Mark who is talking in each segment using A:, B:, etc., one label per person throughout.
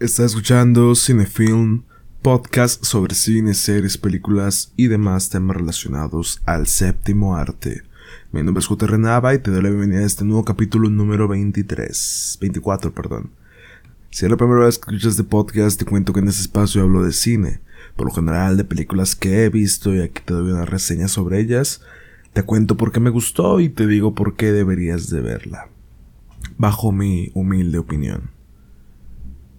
A: Está escuchando Cinefilm, podcast sobre cine, series, películas y demás temas relacionados al séptimo arte. Mi nombre es J. Renava y te doy la bienvenida a este nuevo capítulo número 23, 24, perdón. Si es la primera vez que escuchas este podcast, te cuento que en este espacio hablo de cine, por lo general de películas que he visto y aquí te doy una reseña sobre ellas. Te cuento por qué me gustó y te digo por qué deberías de verla. Bajo mi humilde opinión.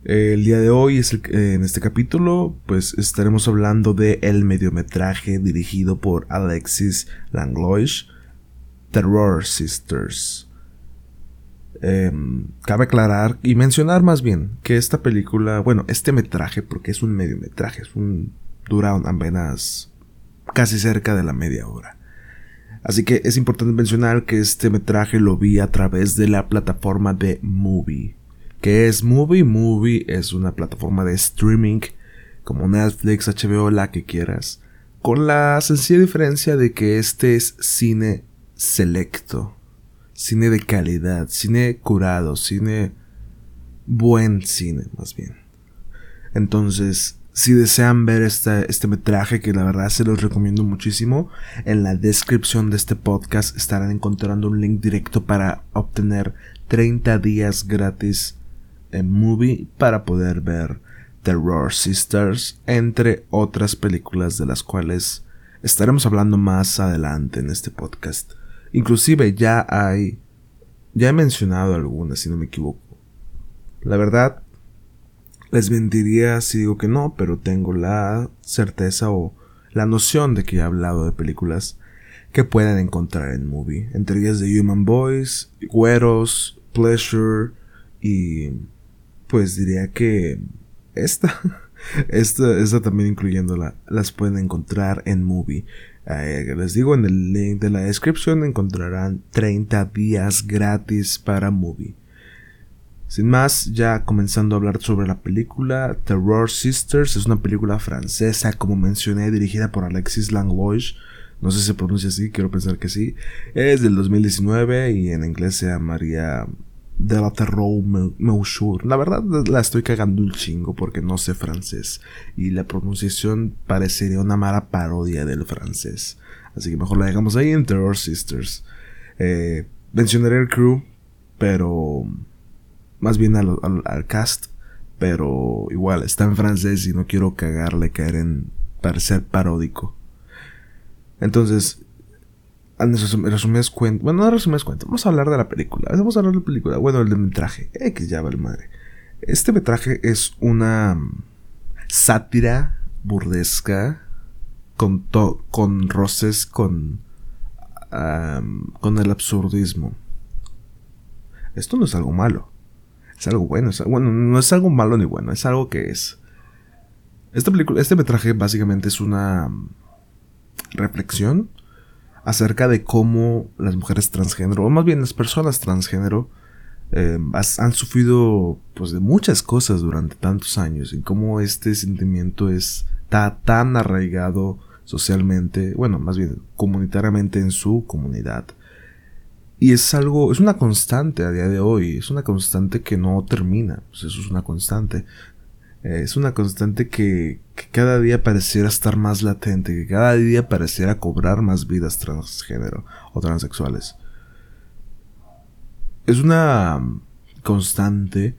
A: El día de hoy, en este capítulo, pues estaremos hablando de el mediometraje dirigido por Alexis Langlois, Terror Sisters. Em, cabe aclarar y mencionar más bien que esta película, bueno, este metraje, porque es un mediometraje, es un dura apenas casi cerca de la media hora. Así que es importante mencionar que este metraje lo vi a través de la plataforma de Movie que es Movie. Movie es una plataforma de streaming como Netflix, HBO, la que quieras. Con la sencilla diferencia de que este es cine selecto, cine de calidad, cine curado, cine buen cine más bien. Entonces, si desean ver este, este metraje, que la verdad se los recomiendo muchísimo, en la descripción de este podcast estarán encontrando un link directo para obtener 30 días gratis Movie para poder ver Terror Sisters, entre otras películas de las cuales estaremos hablando más adelante en este podcast. Inclusive ya hay, ya he mencionado algunas, si no me equivoco. La verdad, les mentiría si digo que no, pero tengo la certeza o la noción de que he hablado de películas que pueden encontrar en movie, entre ellas de Human Boys, Güeros, Pleasure y pues diría que esta, esta, esta también incluyéndola, las pueden encontrar en Movie. Eh, les digo, en el link de la descripción encontrarán 30 días gratis para Movie. Sin más, ya comenzando a hablar sobre la película, Terror Sisters es una película francesa, como mencioné, dirigida por Alexis Langlois. No sé si se pronuncia así, quiero pensar que sí. Es del 2019 y en inglés se llamaría de la Terror Meuchur. La verdad la estoy cagando un chingo porque no sé francés y la pronunciación parecería una mala parodia del francés. Así que mejor la dejamos ahí en Terror Sisters. Eh, mencionaré el crew, pero más bien al, al, cast, pero igual está en francés y no quiero cagarle, caer en parecer paródico. Entonces, en resumidas cuentas, bueno, no resumidas cuentas, vamos a hablar de la película. Vamos a hablar de la película, bueno, el de metraje. X ya vale madre. Este metraje es una sátira burlesca con, con roces con, con el absurdismo. Esto no es algo malo. Es algo bueno. bueno, no es algo malo ni bueno. Es algo que es. Esta película, este metraje básicamente es una reflexión acerca de cómo las mujeres transgénero, o más bien las personas transgénero, eh, han sufrido pues de muchas cosas durante tantos años y cómo este sentimiento está tan arraigado socialmente, bueno, más bien comunitariamente en su comunidad. Y es algo, es una constante a día de hoy, es una constante que no termina, pues eso es una constante. Eh, es una constante que, cada día pareciera estar más latente, que cada día pareciera cobrar más vidas transgénero o transexuales. Es una constante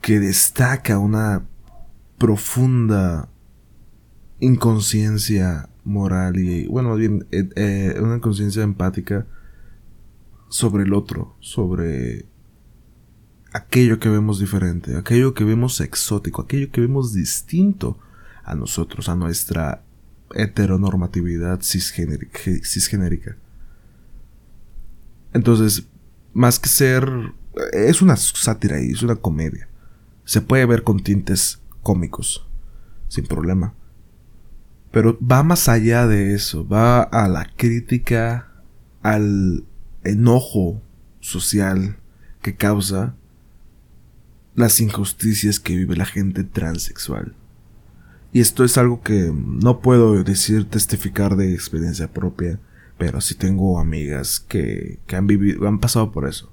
A: que destaca una profunda inconsciencia moral y, bueno, más bien, eh, eh, una conciencia empática sobre el otro, sobre aquello que vemos diferente, aquello que vemos exótico, aquello que vemos distinto a nosotros, a nuestra heteronormatividad cisgenérica. Entonces, más que ser... Es una sátira y es una comedia. Se puede ver con tintes cómicos, sin problema. Pero va más allá de eso, va a la crítica, al enojo social que causa las injusticias que vive la gente transexual. Y esto es algo que no puedo decir testificar de experiencia propia, pero sí tengo amigas que, que han vivido, han pasado por eso.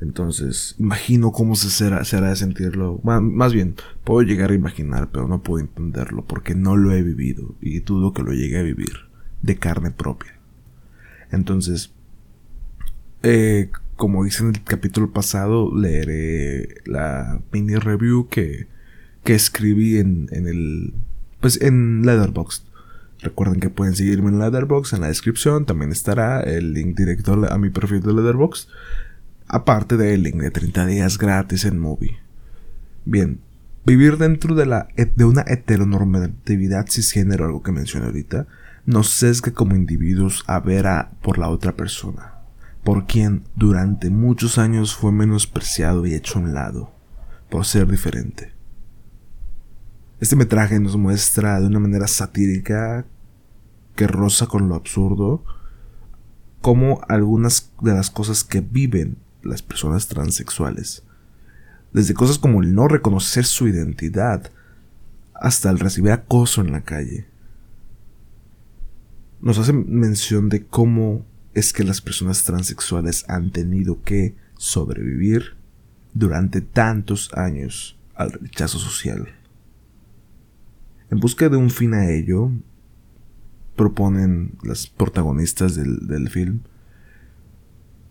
A: Entonces, imagino cómo se será, se hará de sentirlo. Más bien, puedo llegar a imaginar, pero no puedo entenderlo porque no lo he vivido y dudo que lo llegue a vivir de carne propia. Entonces, eh, como dice en el capítulo pasado, leeré la mini review que, que escribí en, en el. Pues en Leatherbox. Recuerden que pueden seguirme en Leatherbox en la descripción. También estará el link directo a mi perfil de Leatherbox. Aparte del link de 30 días gratis en Movie. Bien, vivir dentro de, la, de una heteronormatividad cisgénero, algo que mencioné ahorita, nos sesga como individuos a ver a por la otra persona, por quien durante muchos años fue menospreciado y hecho a un lado, por ser diferente. Este metraje nos muestra de una manera satírica que roza con lo absurdo como algunas de las cosas que viven las personas transexuales. Desde cosas como el no reconocer su identidad hasta el recibir acoso en la calle. Nos hace mención de cómo es que las personas transexuales han tenido que sobrevivir durante tantos años al rechazo social. En busca de un fin a ello, proponen las protagonistas del, del film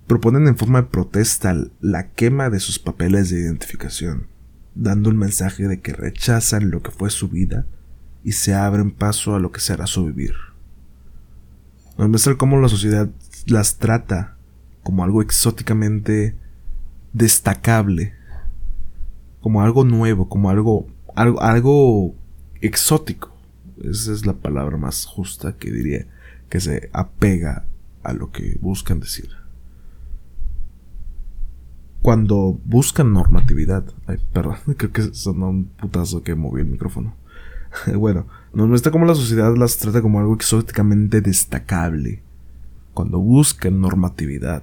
A: proponen en forma de protesta la quema de sus papeles de identificación, dando un mensaje de que rechazan lo que fue su vida y se abren paso a lo que será su vivir. Nos muestra cómo la sociedad las trata como algo exóticamente destacable, como algo nuevo, como algo, algo, algo exótico. Esa es la palabra más justa que diría que se apega a lo que buscan decir cuando buscan normatividad. Ay, perdón, creo que sonó un putazo que movió el micrófono. bueno, nos muestra cómo la sociedad las trata como algo exóticamente destacable. Cuando buscan normatividad.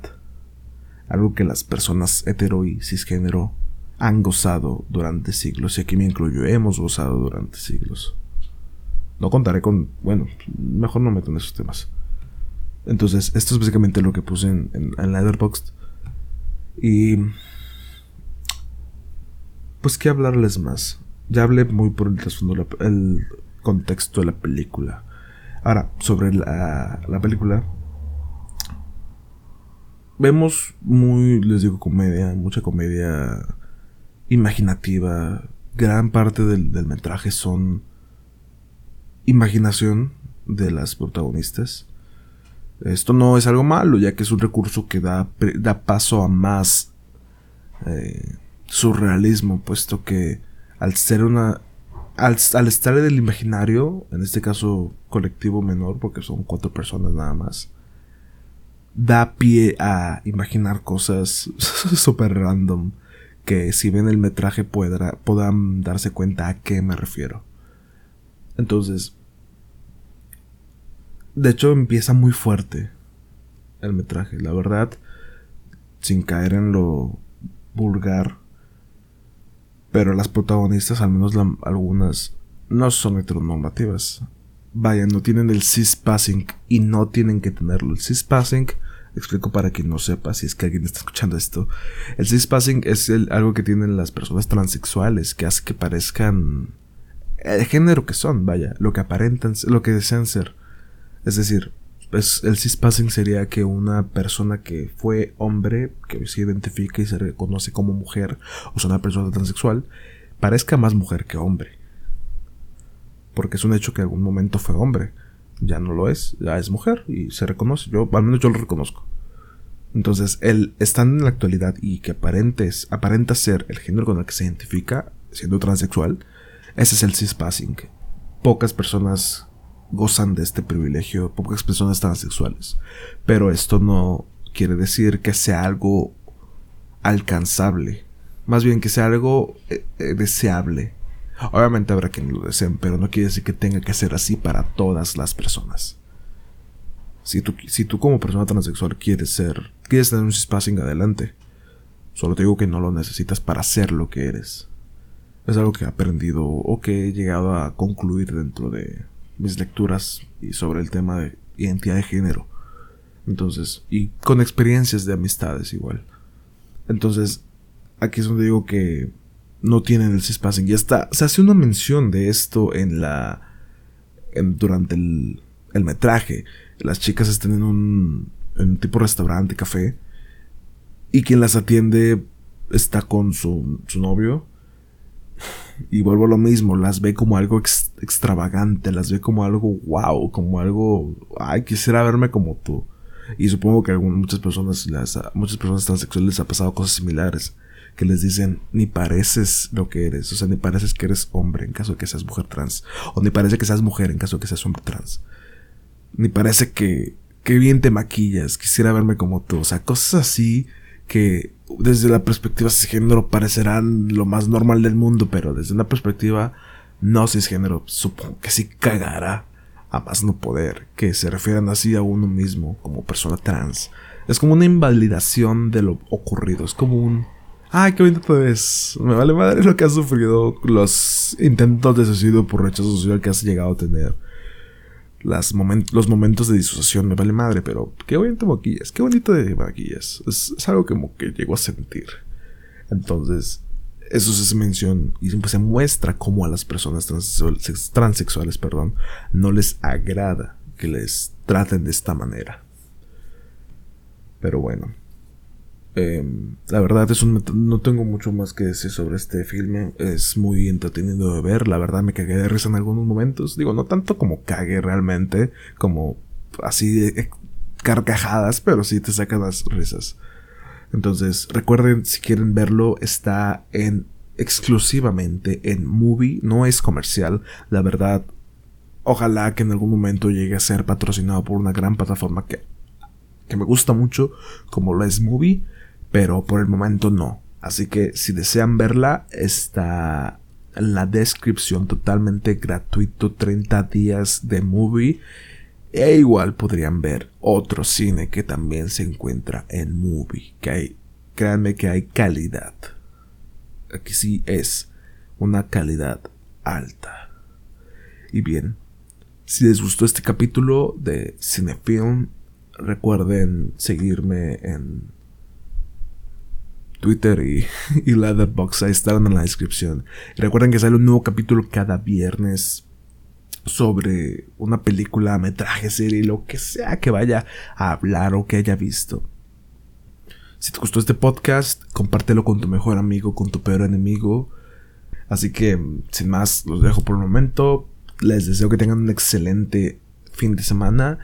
A: Algo que las personas hetero y cisgénero han gozado durante siglos. Y aquí me incluyo, hemos gozado durante siglos. No contaré con. Bueno, mejor no meto en esos temas. Entonces, esto es básicamente lo que puse en, en, en Letterboxd. Y... Pues qué hablarles más. Ya hablé muy por el trasfondo, el contexto de la película. Ahora, sobre la, la película. Vemos muy, les digo, comedia, mucha comedia imaginativa. Gran parte del, del metraje son imaginación de las protagonistas. Esto no es algo malo, ya que es un recurso que da, da paso a más eh, surrealismo, puesto que al ser una. Al, al, estar en el imaginario, en este caso colectivo menor, porque son cuatro personas nada más, da pie a imaginar cosas super random que si ven el metraje puedan darse cuenta a qué me refiero. Entonces, de hecho, empieza muy fuerte el metraje, la verdad, sin caer en lo vulgar. Pero las protagonistas, al menos algunas, no son heteronormativas. Vaya, no tienen el cis-passing y no tienen que tenerlo. El cis-passing, explico para quien no sepa, si es que alguien está escuchando esto. El cis-passing es algo que tienen las personas transexuales que hace que parezcan el género que son, vaya, lo que aparentan, lo que desean ser. Es decir, pues el cispassing sería que una persona que fue hombre, que se identifica y se reconoce como mujer, o sea, una persona transexual, parezca más mujer que hombre. Porque es un hecho que en algún momento fue hombre. Ya no lo es, ya es mujer y se reconoce. Yo, al menos yo lo reconozco. Entonces, el estar en la actualidad y que aparentes, aparenta ser el género con el que se identifica, siendo transexual, ese es el cispassing. Pocas personas gozan de este privilegio, pocas personas transexuales. Pero esto no quiere decir que sea algo alcanzable. Más bien que sea algo eh, eh, deseable. Obviamente habrá quien lo deseen, pero no quiere decir que tenga que ser así para todas las personas. Si tú, si tú como persona transexual quieres ser, quieres tener un cispassing adelante, solo te digo que no lo necesitas para ser lo que eres. Es algo que he aprendido o que he llegado a concluir dentro de mis lecturas y sobre el tema de identidad de género. Entonces, y con experiencias de amistades igual. Entonces, aquí es donde digo que no tienen el cispassing. Y está, se hace una mención de esto en la. durante el, el metraje. Las chicas están en un, en un tipo restaurante, café. Y quien las atiende está con su, su novio. Y vuelvo a lo mismo, las ve como algo extravagante, las ve como algo wow, como algo, ay, quisiera verme como tú. Y supongo que a muchas personas, las, muchas personas transexuales les ha pasado cosas similares que les dicen ni pareces lo que eres, o sea, ni pareces que eres hombre en caso de que seas mujer trans, o ni parece que seas mujer en caso de que seas hombre trans, ni parece que, que bien te maquillas, quisiera verme como tú, o sea, cosas así que desde la perspectiva cisgénero parecerán lo más normal del mundo, pero desde una perspectiva no cisgénero, supongo que sí cagará a más no poder, que se refieran así a uno mismo como persona trans. Es como una invalidación de lo ocurrido, es como un Ay, qué bonito es. Me vale madre lo que has sufrido. Los intentos de suicidio por rechazo social que has llegado a tener. Las los momentos de disociación. Me vale madre, pero qué bonito maquillas. Qué bonito de maquillas. Es, algo como que llegó a sentir. Entonces, eso se menciona y siempre se muestra cómo a las personas transexuales, perdón, no les agrada que les traten de esta manera. Pero bueno. Em, la verdad es un, no tengo mucho más que decir sobre este filme. Es muy entretenido de ver. La verdad me cagué de risa en algunos momentos. Digo, no tanto como cagué realmente, como así de eh, carcajadas, pero sí te sacan las risas. Entonces, recuerden, si quieren verlo, está en exclusivamente en movie, no es comercial. La verdad, ojalá que en algún momento llegue a ser patrocinado por una gran plataforma que, que me gusta mucho, como lo es movie pero por el momento no. Así que si desean verla, está en la descripción totalmente gratuito 30 días de movie. E igual podrían ver otro cine que también se encuentra en movie. Que hay, créanme que hay calidad. Aquí sí es una calidad alta. Y bien, si les gustó este capítulo de Cinefilm, recuerden seguirme en Twitter y, Leatherbox. Ahí están en la descripción. recuerden que sale un nuevo capítulo cada viernes sobre una película, metraje, serie, lo que sea que vaya a hablar o que haya visto. Si te gustó este podcast, compártelo con tu mejor amigo, con tu peor enemigo. Así que, sin más, los dejo por un momento. Les deseo que tengan un excelente fin de semana.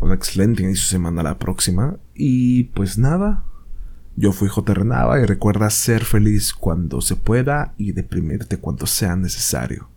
A: Un excelente inicio de semana la próxima. Y pues nada, yo fui J. Renava y recuerda ser feliz cuando se pueda y deprimirte cuando sea necesario.